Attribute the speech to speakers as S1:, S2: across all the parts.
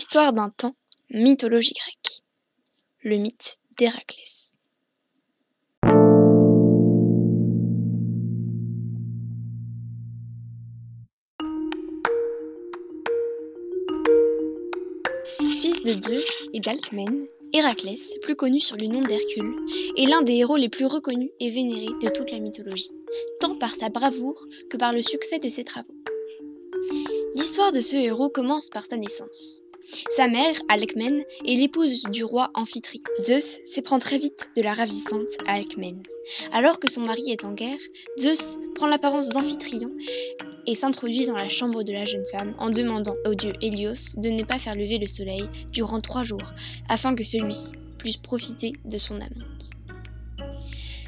S1: Histoire d'un temps, mythologie grecque. Le mythe d'Héraclès. Fils de Zeus et d'Alcmène, Héraclès, plus connu sur le nom d'Hercule, est l'un des héros les plus reconnus et vénérés de toute la mythologie, tant par sa bravoure que par le succès de ses travaux. L'histoire de ce héros commence par sa naissance. Sa mère, Alcmène, est l'épouse du roi Amphitryon. Zeus s'éprend très vite de la ravissante Alcmène. Alors que son mari est en guerre, Zeus prend l'apparence d'Amphitryon et s'introduit dans la chambre de la jeune femme en demandant au dieu Hélios de ne pas faire lever le soleil durant trois jours afin que celui-ci puisse profiter de son amante.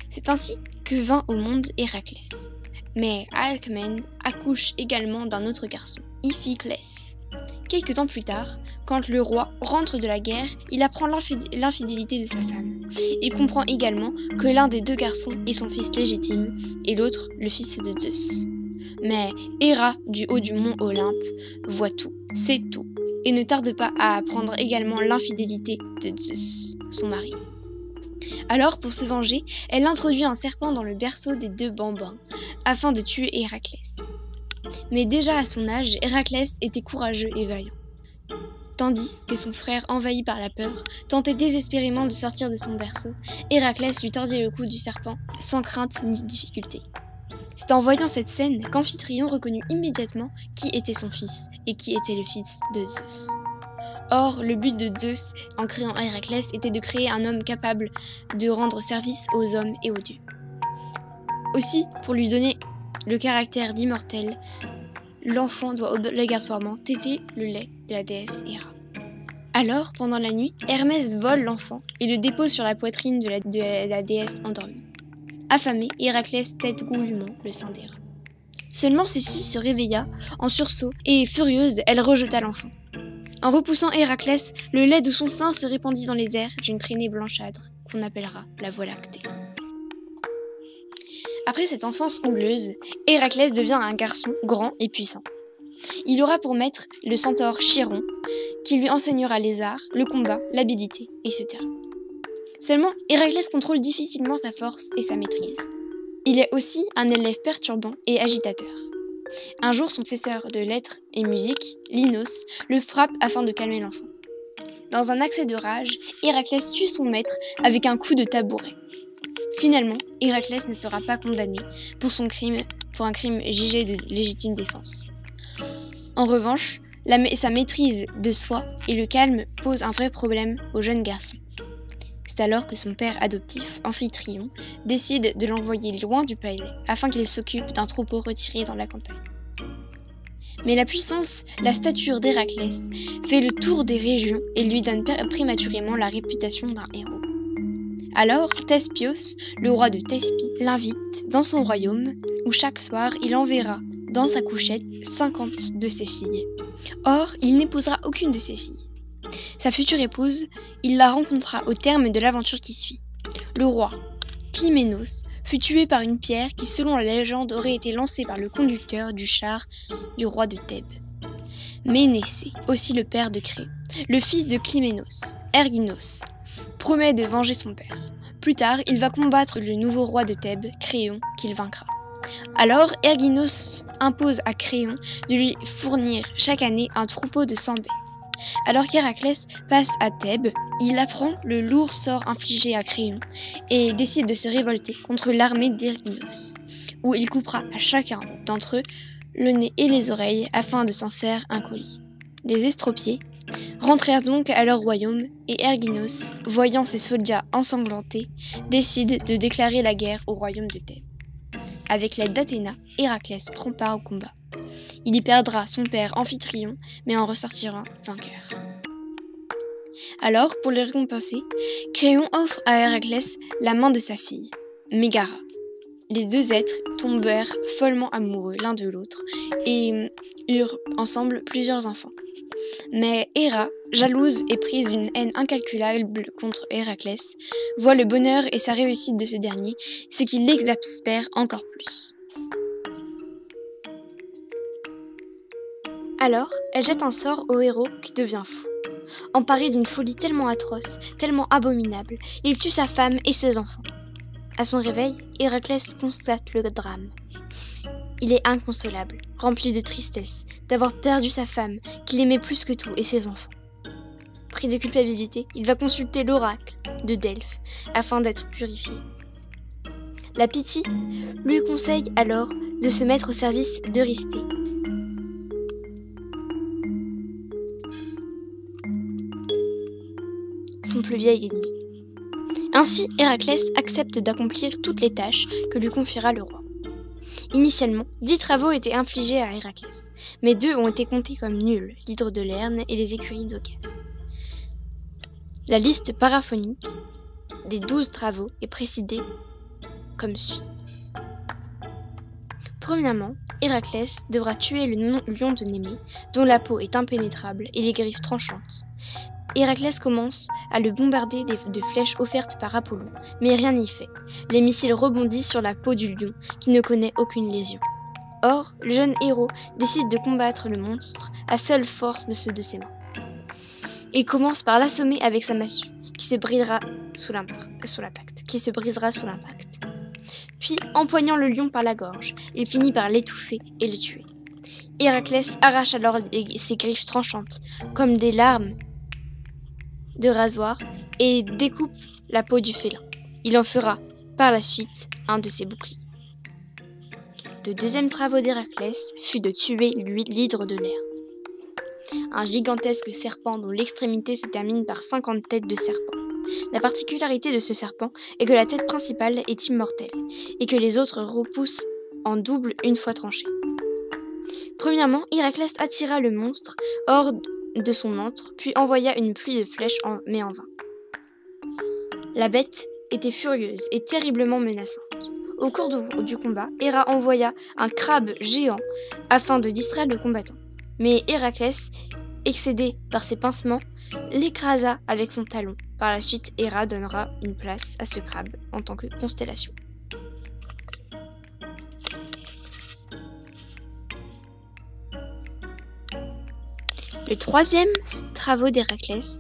S1: C'est ainsi que vint au monde Héraclès. Mais Alcmène accouche également d'un autre garçon, Iphiclès. Quelque temps plus tard, quand le roi rentre de la guerre, il apprend l'infidélité de sa femme. Il comprend également que l'un des deux garçons est son fils légitime et l'autre le fils de Zeus. Mais Héra, du haut du mont Olympe, voit tout, sait tout, et ne tarde pas à apprendre également l'infidélité de Zeus, son mari. Alors, pour se venger, elle introduit un serpent dans le berceau des deux bambins, afin de tuer Héraclès. Mais déjà à son âge, Héraclès était courageux et vaillant. Tandis que son frère, envahi par la peur, tentait désespérément de sortir de son berceau, Héraclès lui tordit le cou du serpent, sans crainte ni difficulté. C'est en voyant cette scène qu'Amphitryon reconnut immédiatement qui était son fils et qui était le fils de Zeus. Or, le but de Zeus en créant Héraclès était de créer un homme capable de rendre service aux hommes et aux dieux. Aussi, pour lui donner le caractère d'immortel, l'enfant doit obligatoirement téter le lait de la déesse Héra. Alors, pendant la nuit, Hermès vole l'enfant et le dépose sur la poitrine de la, déesse endormie. Affamé, Héraclès tête goulûment le sein d'Héra. Seulement Cécile se réveilla en sursaut et, furieuse, elle rejeta l'enfant. En repoussant Héraclès, le lait de son sein se répandit dans les airs d'une traînée blanchâtre qu'on appellera la Voie lactée. Après cette enfance houleuse, Héraclès devient un garçon grand et puissant. Il aura pour maître le centaure Chiron, qui lui enseignera les arts, le combat, l'habilité, etc. Seulement, Héraclès contrôle difficilement sa force et sa maîtrise. Il est aussi un élève perturbant et agitateur. Un jour, son professeur de lettres et musique, Linos, le frappe afin de calmer l'enfant. Dans un accès de rage, Héraclès tue son maître avec un coup de tabouret. Finalement, Héraclès ne sera pas condamné pour son crime, pour un crime jugé de légitime défense. En revanche, sa maîtrise de soi et le calme posent un vrai problème au jeune garçon. C'est alors que son père adoptif, Amphitryon, décide de l'envoyer loin du palais afin qu'il s'occupe d'un troupeau retiré dans la campagne. Mais la puissance, la stature d'Héraclès fait le tour des régions et lui donne prématurément la réputation d'un héros. Alors, Thespios, le roi de Thespie, l'invite dans son royaume, où chaque soir il enverra dans sa couchette 50 de ses filles. Or, il n'épousera aucune de ses filles. Sa future épouse, il la rencontra au terme de l'aventure qui suit. Le roi, Clyménos, fut tué par une pierre qui, selon la légende, aurait été lancée par le conducteur du char du roi de Thèbes. Ménécée, aussi le père de Cré, le fils de Clyménos, Erginos, promet de venger son père. Plus tard, il va combattre le nouveau roi de Thèbes, Créon, qu'il vaincra. Alors, Erginos impose à Créon de lui fournir chaque année un troupeau de 100 bêtes. Alors qu'Héraclès passe à Thèbes, il apprend le lourd sort infligé à Créon et décide de se révolter contre l'armée d'Erginos, où il coupera à chacun d'entre eux le nez et les oreilles afin de s'en faire un collier. Les estropiés rentrèrent donc à leur royaume et Erginos, voyant ses soldats ensanglantés, décide de déclarer la guerre au royaume de Thèbes. Avec l'aide d'Athéna, Héraclès prend part au combat. Il y perdra son père Amphitryon, mais en ressortira vainqueur. Alors, pour le récompenser, Créon offre à Héraclès la main de sa fille, Mégara. Les deux êtres tombèrent follement amoureux l'un de l'autre et eurent ensemble plusieurs enfants. Mais Héra, jalouse et prise d'une haine incalculable contre Héraclès, voit le bonheur et sa réussite de ce dernier, ce qui l'exaspère encore plus. Alors, elle jette un sort au héros qui devient fou. emparé d'une folie tellement atroce, tellement abominable, il tue sa femme et ses enfants. À son réveil, Héraclès constate le drame. Il est inconsolable, rempli de tristesse, d'avoir perdu sa femme, qu'il aimait plus que tout, et ses enfants. Pris de culpabilité, il va consulter l'oracle de Delphes afin d'être purifié. La pitié lui conseille alors de se mettre au service d'Eurysthée. Son plus vieil ennemi. Ainsi, Héraclès accepte d'accomplir toutes les tâches que lui confiera le roi. Initialement, dix travaux étaient infligés à Héraclès, mais deux ont été comptés comme nuls, l'hydre de Lerne et les écuries d'Ocas. La liste paraphonique des douze travaux est précédée comme suit. Premièrement, Héraclès devra tuer le lion de Némée, dont la peau est impénétrable et les griffes tranchantes. Héraclès commence à le bombarder de flèches offertes par Apollon, mais rien n'y fait. Les missiles rebondissent sur la peau du lion, qui ne connaît aucune lésion. Or, le jeune héros décide de combattre le monstre à seule force de ceux de ses mains. Il commence par l'assommer avec sa massue, qui se brisera sous l'impact. Qui se brisera sous l'impact. Puis, empoignant le lion par la gorge, il finit par l'étouffer et le tuer. Héraclès arrache alors ses griffes tranchantes, comme des larmes de rasoir et découpe la peau du félin. Il en fera par la suite un de ses boucliers. Le deuxième travaux d'Héraclès fut de tuer l'hydre de l'air. Un gigantesque serpent dont l'extrémité se termine par 50 têtes de serpent. La particularité de ce serpent est que la tête principale est immortelle et que les autres repoussent en double une fois tranchés. Premièrement, Héraclès attira le monstre hors de son antre, puis envoya une pluie de flèches, mais en vain. La bête était furieuse et terriblement menaçante. Au cours du, combat, Héra envoya un crabe géant afin de distraire le combattant. Mais Héraclès, excédé par ses pincements, l'écrasa avec son talon. Par la suite, Héra donnera une place à ce crabe en tant que constellation. Le troisième travaux d'Héraclès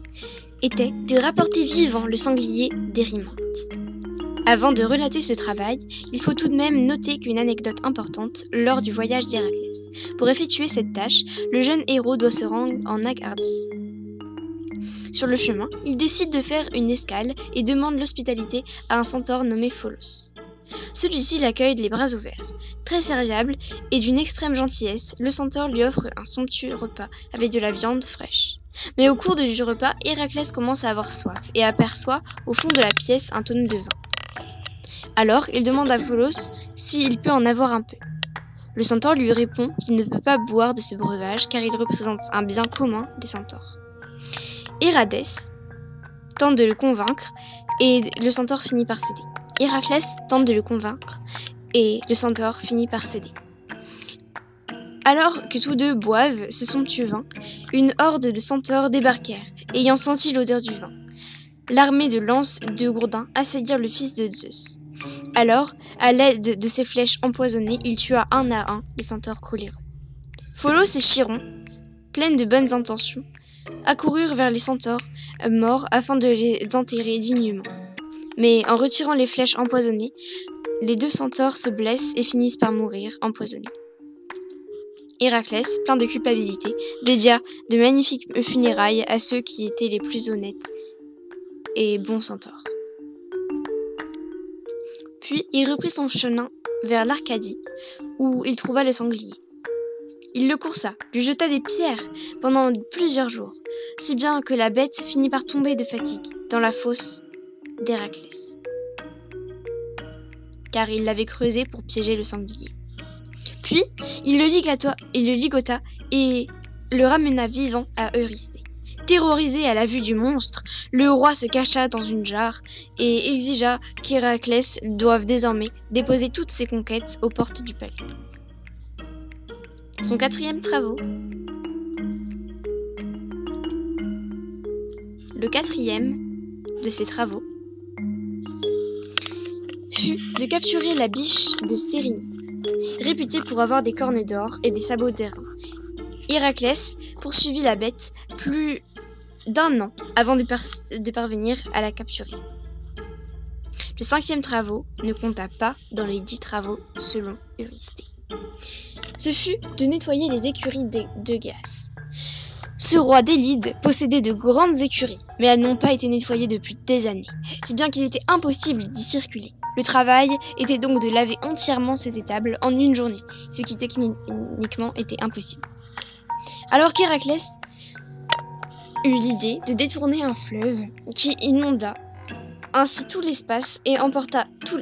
S1: était de rapporter vivant le sanglier d'Érimante. Avant de relater ce travail, il faut tout de même noter qu'une anecdote importante lors du voyage d'Héraclès. Pour effectuer cette tâche, le jeune héros doit se rendre en Acardie. Sur le chemin, il décide de faire une escale et demande l'hospitalité à un centaure nommé Pholos. Celui-ci l'accueille les bras ouverts. Très serviable et d'une extrême gentillesse, le centaure lui offre un somptueux repas avec de la viande fraîche. Mais au cours du repas, Héraclès commence à avoir soif et aperçoit au fond de la pièce un tonneau de vin. Alors, il demande à Pholos s'il peut en avoir un peu. Le centaure lui répond qu'il ne peut pas boire de ce breuvage car il représente un bien commun des centaures. Héraclès tente de le convaincre et le centaure finit par céder. Héraclès tente de le convaincre et le centaure finit par céder. Alors que tous deux boivent ce somptueux vin, une horde de centaures débarquèrent, ayant senti l'odeur du vin. L'armée de lances de Gourdin assaillirent le fils de Zeus. Alors, à l'aide de ses flèches empoisonnées, il tua un à un les centaures coléreux. Pholos et Chiron, pleines de bonnes intentions, accoururent vers les centaures morts afin de les enterrer dignement. Mais en retirant les flèches empoisonnées, les deux centaures se blessent et finissent par mourir empoisonnés. Héraclès, plein de culpabilité, dédia de magnifiques funérailles à ceux qui étaient les plus honnêtes et bons centaures. Puis il reprit son chemin vers l'Arcadie, où il trouva le sanglier. Il le coursa, lui jeta des pierres pendant plusieurs jours, si bien que la bête finit par tomber de fatigue dans la fosse d'Héraclès, car il l'avait creusé pour piéger le sanglier. Puis, il le, ligota, et le ramena vivant à Eurysthée. Terrorisé à la vue du monstre, le roi se cacha dans une jarre et exigea qu'Héraclès doive désormais déposer toutes ses conquêtes aux portes du palais. Son quatrième travaux. Le quatrième de ses travaux de capturer la biche de Cérine, réputée pour avoir des cornes d'or et des sabots d'airain. Héraclès poursuivit la bête plus d'un an avant de, parvenir à la capturer. Le cinquième travaux ne compta pas dans les dix travaux selon Eurysthée. Ce fut de nettoyer les écuries de, de. Ce roi d'Élide possédait de grandes écuries, mais elles n'ont pas été nettoyées depuis des années, si bien qu'il était impossible d'y circuler. Le travail était donc de laver entièrement ces étables en une journée, ce qui techniquement était impossible. Alors qu'Héraclès eut l'idée de détourner un fleuve qui inonda ainsi tout l'espace et emporta tout,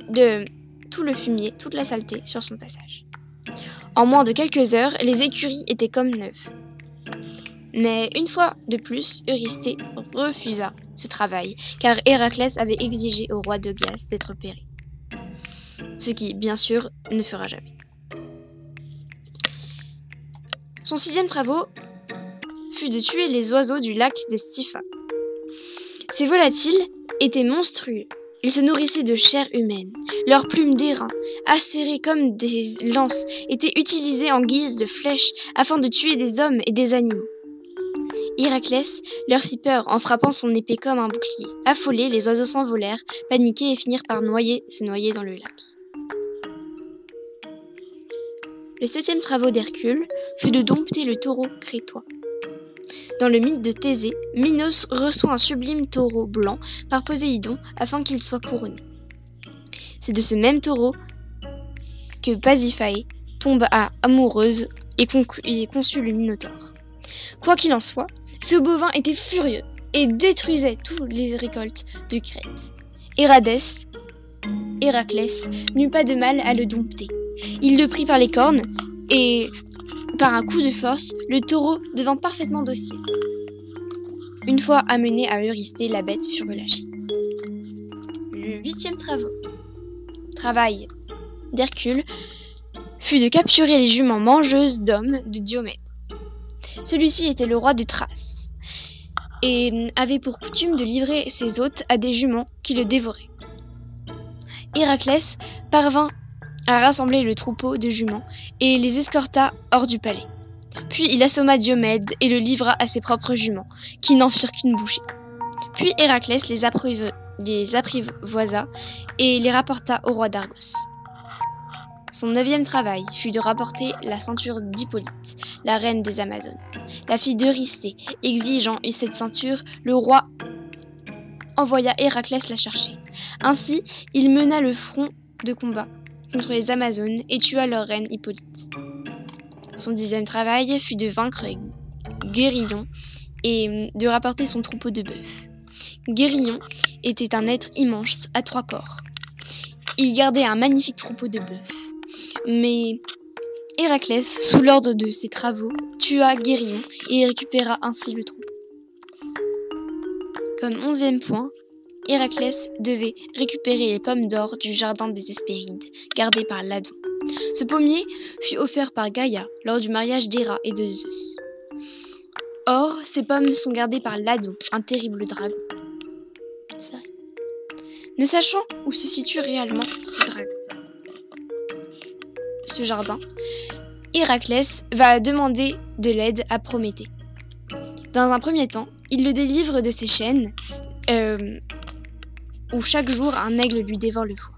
S1: tout le fumier, toute la saleté sur son passage. En moins de quelques heures, les écuries étaient comme neuves. Mais une fois de plus, Eurysthée refusa ce travail, car Héraclès avait exigé au roi de glace d'être péri. Ce qui, bien sûr, ne fera jamais. Son sixième travaux fut de tuer les oiseaux du lac de Stypha. Ces volatiles étaient monstrueux. Ils se nourrissaient de chair humaine. Leurs plumes d'airain, acérées comme des lances, étaient utilisées en guise de flèches afin de tuer des hommes et des animaux. Héraclès leur fit peur en frappant son épée comme un bouclier. Affolés, les oiseaux s'envolèrent, paniqués et finirent par se noyer dans le lac. Le septième travaux d'Hercule fut de dompter le taureau crétois. Dans le mythe de Thésée, Minos reçoit un sublime taureau blanc par Poséidon afin qu'il soit couronné. C'est de ce même taureau que Pasiphae tombe à amoureuse et, et conçut le Minotaure. Quoi qu'il en soit, ce bovin était furieux et détruisait toutes les récoltes de Crète. Hérades, Héraclès, n'eut pas de mal à le dompter. Il le prit par les cornes et, par un coup de force, le taureau devint parfaitement docile. Une fois amené à Eurysthée, la bête fut relâchée. Le huitième travail, travail d'Hercule fut de capturer les juments mangeuses d'hommes de Diomède. Celui-ci était le roi de Thrace et avait pour coutume de livrer ses hôtes à des juments qui le dévoraient. Héraclès parvint à rassembler le troupeau de juments et les escorta hors du palais. Puis il assomma Diomède et le livra à ses propres juments, qui n'en firent qu'une bouchée. Puis Héraclès les apprivoisa et les rapporta au roi d'Argos. Son neuvième travail fut de rapporter la ceinture d'Hippolyte, la reine des Amazones. La fille d'Eurysthée, exigeant cette ceinture, le roi envoya Héraclès la chercher. Ainsi, il mena le front de combat contre les Amazones et tua leur reine Hippolyte. Son dixième travail fut de vaincre Guérillon et de rapporter son troupeau de bœufs. Guérillon était un être immense à trois corps. Il gardait un magnifique troupeau de bœufs. Mais Héraclès, sous l'ordre de ses travaux, tua Guérillon et récupéra ainsi le troupeau. Comme onzième point, Héraclès devait récupérer les pommes d'or du jardin des Hespérides, gardées par Ladon. Ce pommier fut offert par Gaïa lors du mariage d'Héra et de Zeus. Or, ces pommes sont gardées par Ladon, un terrible dragon. Ne sachant où se situe réellement ce dragon, jardin, Héraclès va demander de l'aide à Prométhée. Dans un premier temps, il le délivre de ses chaînes, euh, où chaque jour un aigle lui dévore le foie.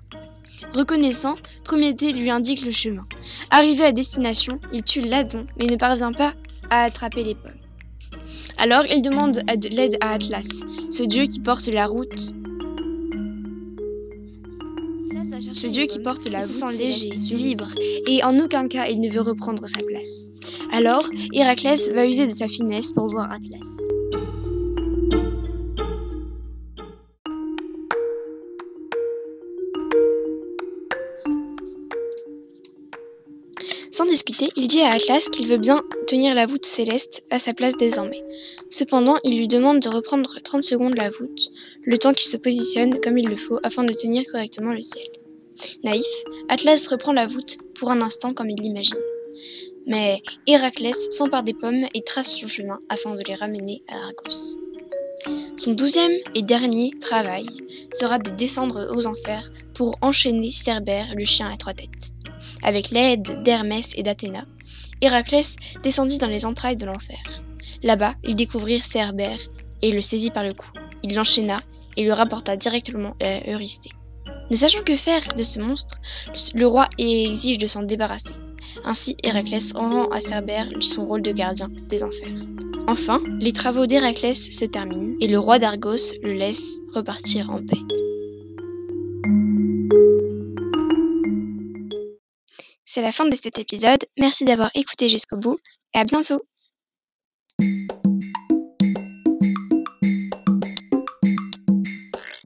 S1: Reconnaissant, Prométhée lui indique le chemin. Arrivé à destination, il tue Ladon, mais ne parvient pas à attraper les pommes. Alors il demande de l'aide à Atlas, ce dieu qui porte la route ce dieu qui porte la se sent léger, libre, et en aucun cas il ne veut reprendre sa place. Alors, Héraclès va user de sa finesse pour voir Atlas. Sans discuter, il dit à Atlas qu'il veut bien tenir la voûte céleste à sa place désormais. Cependant, il lui demande de reprendre 30 secondes la voûte, le temps qu'il se positionne comme il le faut afin de tenir correctement le ciel. Naïf, Atlas reprend la voûte pour un instant comme il l'imagine. Mais Héraclès s'empare des pommes et trace son chemin afin de les ramener à Argos. Son douzième et dernier travail sera de descendre aux enfers pour enchaîner Cerbère, le chien à trois têtes. Avec l'aide d'Hermès et d'Athéna, Héraclès descendit dans les entrailles de l'enfer. Là-bas, ils découvrirent Cerbère et le saisit par le cou. Il l'enchaîna et le rapporta directement à Eurysthée. Ne sachant que faire de ce monstre, le roi exige de s'en débarrasser. Ainsi, Héraclès rend à Cerbère son rôle de gardien des enfers. Enfin, les travaux d'Héraclès se terminent et le roi d'Argos le laisse repartir en paix. C'est la fin de cet épisode. Merci d'avoir écouté jusqu'au bout et à bientôt.